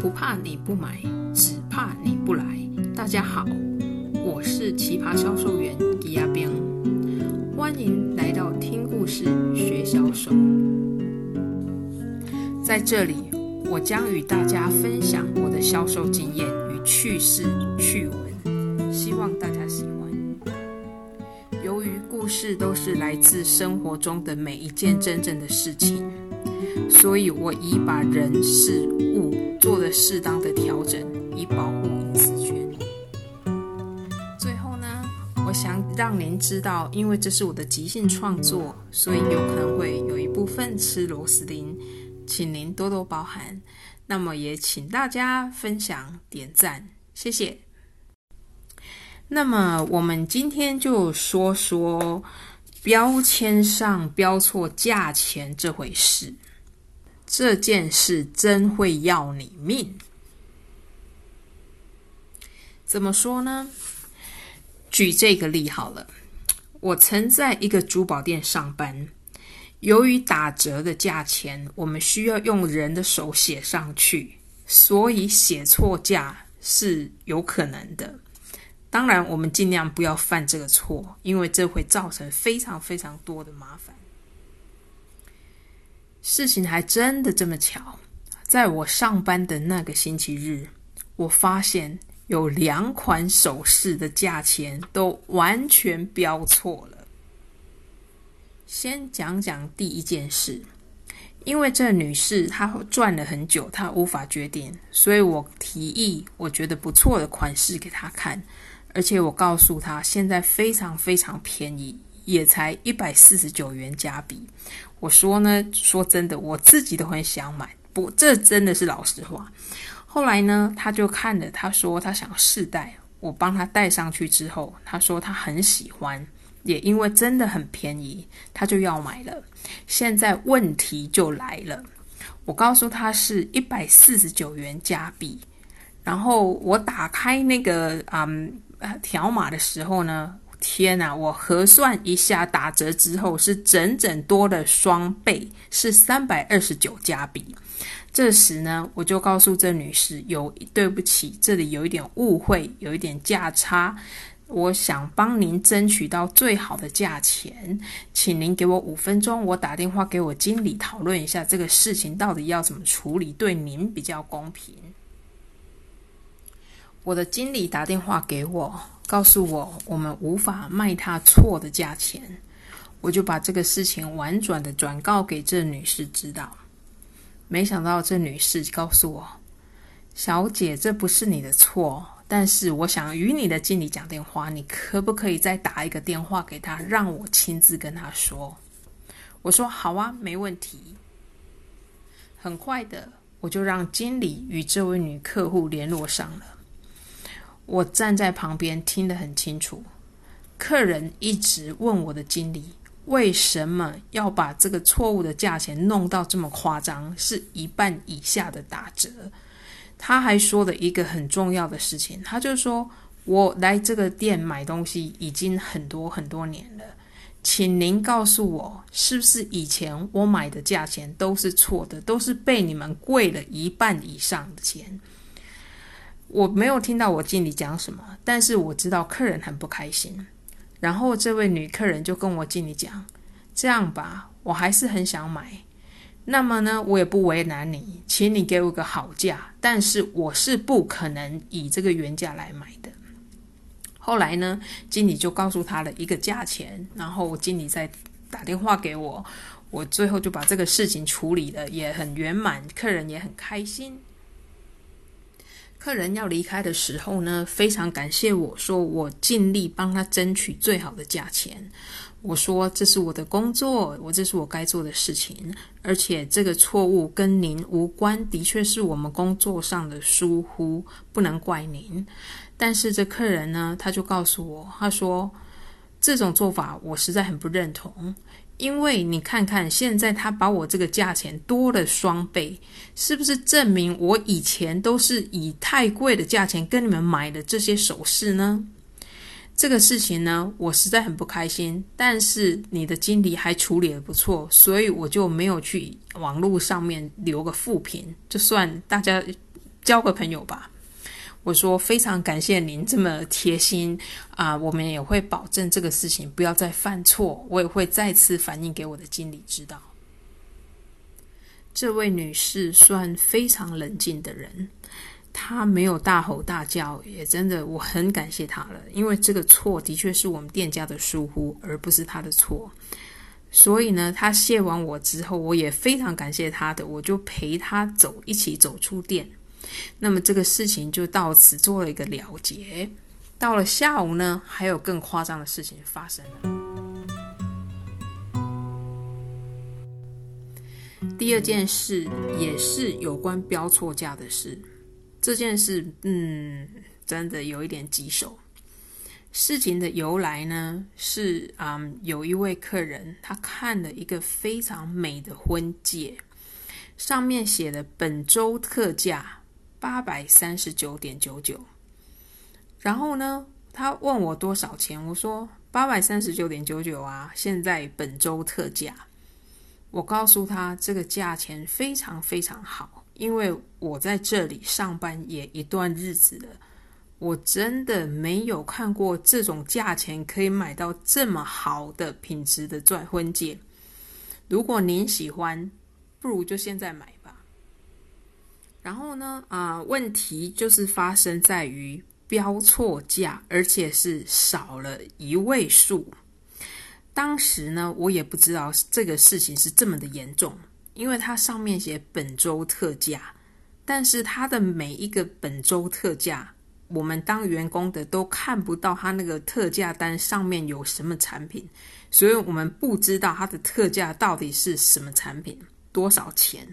不怕你不买，只怕你不来。大家好，我是奇葩销售员李亚兵，欢迎来到听故事学销售。在这里，我将与大家分享我的销售经验与趣事趣闻，希望大家喜欢。由于故事都是来自生活中的每一件真正的事情。所以，我已把人事物做了适当的调整，以保护隐私权利。最后呢，我想让您知道，因为这是我的即兴创作，所以有可能会有一部分吃螺丝钉，请您多多包涵。那么，也请大家分享、点赞，谢谢。那么，我们今天就说说标签上标错价钱这回事。这件事真会要你命。怎么说呢？举这个例好了。我曾在一个珠宝店上班，由于打折的价钱，我们需要用人的手写上去，所以写错价是有可能的。当然，我们尽量不要犯这个错，因为这会造成非常非常多的麻烦。事情还真的这么巧，在我上班的那个星期日，我发现有两款首饰的价钱都完全标错了。先讲讲第一件事，因为这女士她转了很久，她无法决定，所以我提议我觉得不错的款式给她看，而且我告诉她现在非常非常便宜。也才一百四十九元加币。我说呢，说真的，我自己都很想买，不，这真的是老实话。后来呢，他就看了，他说他想试戴，我帮他戴上去之后，他说他很喜欢，也因为真的很便宜，他就要买了。现在问题就来了，我告诉他是一百四十九元加币，然后我打开那个嗯条码的时候呢。天呐！我核算一下，打折之后是整整多了双倍，是三百二十九加币。这时呢，我就告诉这女士：“有对不起，这里有一点误会，有一点价差。我想帮您争取到最好的价钱，请您给我五分钟，我打电话给我经理讨论一下这个事情到底要怎么处理，对您比较公平。”我的经理打电话给我。告诉我，我们无法卖他错的价钱，我就把这个事情婉转的转告给这女士知道。没想到这女士告诉我：“小姐，这不是你的错，但是我想与你的经理讲电话，你可不可以再打一个电话给他，让我亲自跟他说？”我说：“好啊，没问题。”很快的，我就让经理与这位女客户联络上了。我站在旁边听得很清楚，客人一直问我的经理为什么要把这个错误的价钱弄到这么夸张，是一半以下的打折。他还说了一个很重要的事情，他就说我来这个店买东西已经很多很多年了，请您告诉我，是不是以前我买的价钱都是错的，都是被你们贵了一半以上的钱？我没有听到我经理讲什么，但是我知道客人很不开心。然后这位女客人就跟我经理讲：“这样吧，我还是很想买。那么呢，我也不为难你，请你给我个好价。但是我是不可能以这个原价来买的。”后来呢，经理就告诉他了一个价钱，然后经理再打电话给我，我最后就把这个事情处理了，也很圆满，客人也很开心。客人要离开的时候呢，非常感谢我说我尽力帮他争取最好的价钱。我说这是我的工作，我这是我该做的事情，而且这个错误跟您无关，的确是我们工作上的疏忽，不能怪您。但是这客人呢，他就告诉我，他说这种做法我实在很不认同。因为你看看，现在他把我这个价钱多了双倍，是不是证明我以前都是以太贵的价钱跟你们买的这些首饰呢？这个事情呢，我实在很不开心。但是你的经理还处理的不错，所以我就没有去网络上面留个负评，就算大家交个朋友吧。我说非常感谢您这么贴心啊，我们也会保证这个事情不要再犯错，我也会再次反映给我的经理知道。这位女士算非常冷静的人，她没有大吼大叫，也真的我很感谢她了，因为这个错的确是我们店家的疏忽，而不是她的错。所以呢，她谢完我之后，我也非常感谢她的，我就陪她走，一起走出店。那么这个事情就到此做了一个了结。到了下午呢，还有更夸张的事情发生了。第二件事也是有关标错价的事。这件事，嗯，真的有一点棘手。事情的由来呢，是嗯，有一位客人他看了一个非常美的婚戒，上面写的本周特价。八百三十九点九九，然后呢，他问我多少钱，我说八百三十九点九九啊，现在本周特价。我告诉他这个价钱非常非常好，因为我在这里上班也一段日子了，我真的没有看过这种价钱可以买到这么好的品质的钻婚戒。如果您喜欢，不如就现在买。然后呢，啊、问题就是发生在于标错价，而且是少了一位数。当时呢，我也不知道这个事情是这么的严重，因为它上面写本周特价，但是它的每一个本周特价，我们当员工的都看不到它那个特价单上面有什么产品，所以我们不知道它的特价到底是什么产品，多少钱。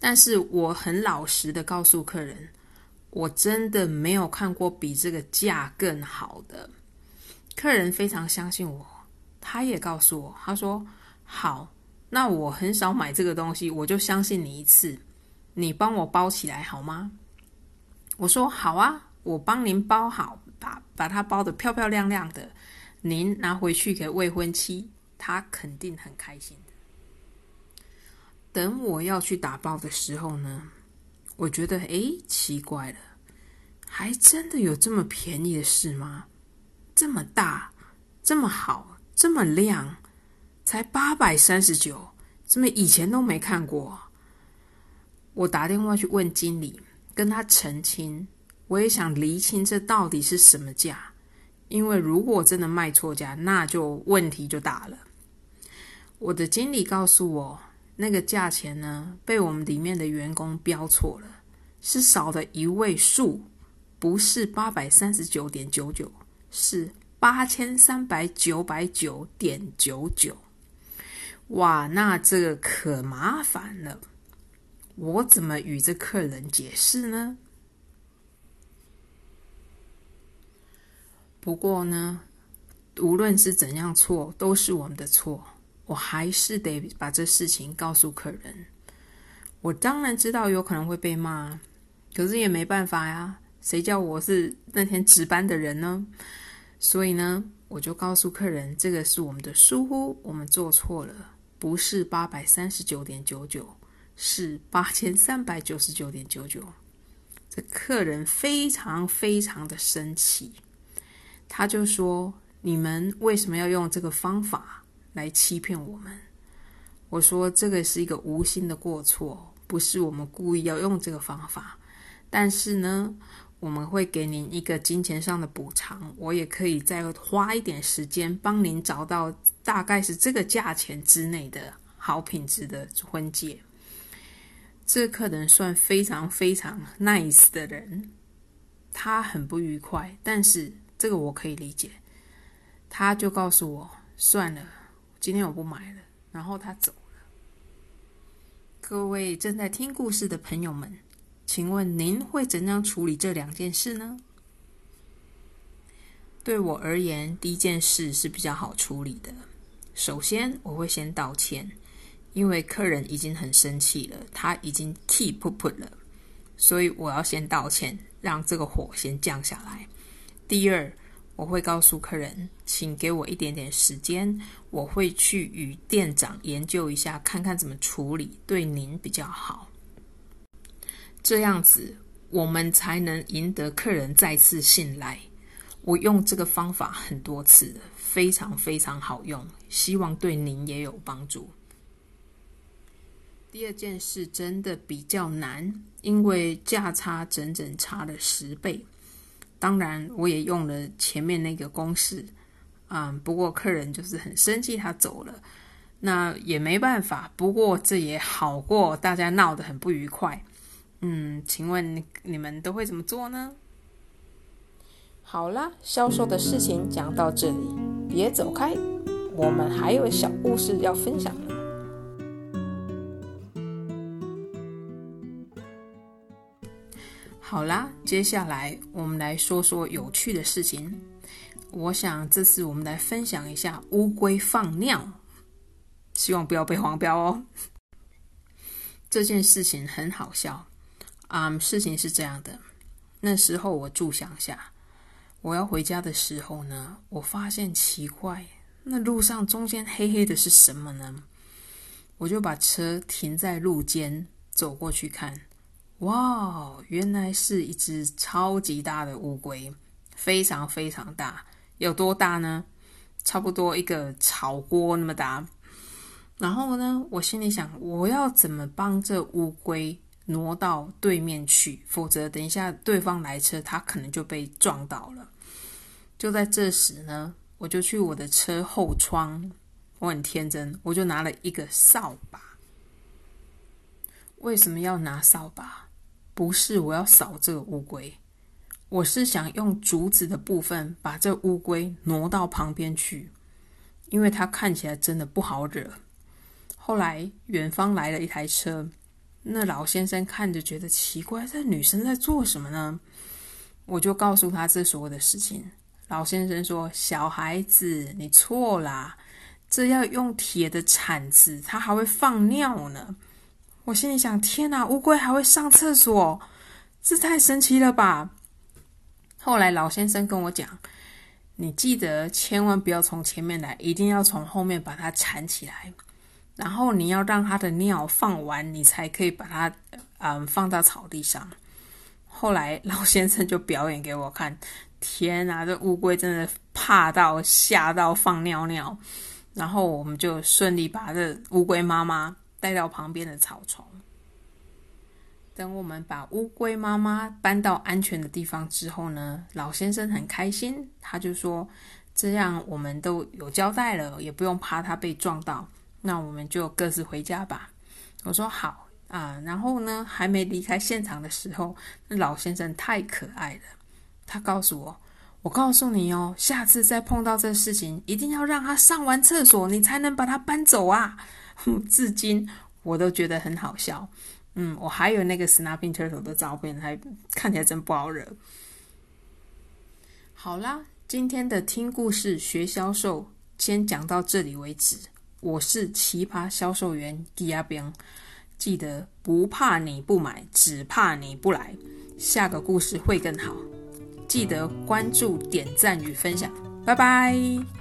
但是我很老实的告诉客人，我真的没有看过比这个价更好的。客人非常相信我，他也告诉我，他说：“好，那我很少买这个东西，我就相信你一次，你帮我包起来好吗？”我说：“好啊，我帮您包好，把把它包得漂漂亮亮的，您拿回去给未婚妻，她肯定很开心。”等我要去打包的时候呢，我觉得诶，奇怪了，还真的有这么便宜的事吗？这么大，这么好，这么亮，才八百三十九，怎么以前都没看过？我打电话去问经理，跟他澄清，我也想厘清这到底是什么价，因为如果真的卖错价，那就问题就大了。我的经理告诉我。那个价钱呢，被我们里面的员工标错了，是少了一位数，不是八百三十九点九九，是八千三百九百九点九九。哇，那这个可麻烦了，我怎么与这客人解释呢？不过呢，无论是怎样错，都是我们的错。我还是得把这事情告诉客人。我当然知道有可能会被骂，可是也没办法呀。谁叫我是那天值班的人呢？所以呢，我就告诉客人，这个是我们的疏忽，我们做错了，不是八百三十九点九九，是八千三百九十九点九九。这客人非常非常的生气，他就说：“你们为什么要用这个方法？”来欺骗我们，我说这个是一个无心的过错，不是我们故意要用这个方法。但是呢，我们会给您一个金钱上的补偿，我也可以再花一点时间帮您找到大概是这个价钱之内的好品质的婚戒。这客人算非常非常 nice 的人，他很不愉快，但是这个我可以理解。他就告诉我，算了。今天我不买了，然后他走了。各位正在听故事的朋友们，请问您会怎样处理这两件事呢？对我而言，第一件事是比较好处理的。首先，我会先道歉，因为客人已经很生气了，他已经气噗噗了，所以我要先道歉，让这个火先降下来。第二，我会告诉客人，请给我一点点时间，我会去与店长研究一下，看看怎么处理对您比较好。这样子，我们才能赢得客人再次信赖。我用这个方法很多次，非常非常好用，希望对您也有帮助。第二件事真的比较难，因为价差整整差了十倍。当然，我也用了前面那个公式，嗯，不过客人就是很生气，他走了，那也没办法。不过这也好过大家闹得很不愉快。嗯，请问你们都会怎么做呢？好啦，销售的事情讲到这里，别走开，我们还有小故事要分享好啦，接下来我们来说说有趣的事情。我想这次我们来分享一下乌龟放尿，希望不要被黄标哦。这件事情很好笑啊，嗯，事情是这样的，那时候我住乡下，我要回家的时候呢，我发现奇怪，那路上中间黑黑的是什么呢？我就把车停在路肩，走过去看。哇，原来是一只超级大的乌龟，非常非常大。有多大呢？差不多一个炒锅那么大。然后呢，我心里想，我要怎么帮这乌龟挪到对面去？否则等一下对方来车，它可能就被撞到了。就在这时呢，我就去我的车后窗，我很天真，我就拿了一个扫把。为什么要拿扫把？不是我要扫这个乌龟，我是想用竹子的部分把这乌龟挪到旁边去，因为它看起来真的不好惹。后来远方来了一台车，那老先生看着觉得奇怪，这女生在做什么呢？我就告诉他这所有的事情。老先生说：“小孩子，你错啦，这要用铁的铲子，它还会放尿呢。”我心里想：天哪，乌龟还会上厕所，这太神奇了吧！后来老先生跟我讲：你记得千万不要从前面来，一定要从后面把它缠起来，然后你要让它的尿放完，你才可以把它嗯放到草地上。后来老先生就表演给我看：天哪，这乌龟真的怕到吓到放尿尿，然后我们就顺利把这乌龟妈妈。带到旁边的草丛。等我们把乌龟妈妈搬到安全的地方之后呢，老先生很开心，他就说：“这样我们都有交代了，也不用怕它被撞到。那我们就各自回家吧。”我说：“好啊。”然后呢，还没离开现场的时候，老先生太可爱了，他告诉我：“我告诉你哦，下次再碰到这事情，一定要让他上完厕所，你才能把他搬走啊。” 至今我都觉得很好笑，嗯，我还有那个 Snapping Turtle 的照片，还看起来真不好惹。好啦，今天的听故事学销售先讲到这里为止。我是奇葩销售员吉亚兵，记得不怕你不买，只怕你不来。下个故事会更好，记得关注、点赞与分享，拜拜。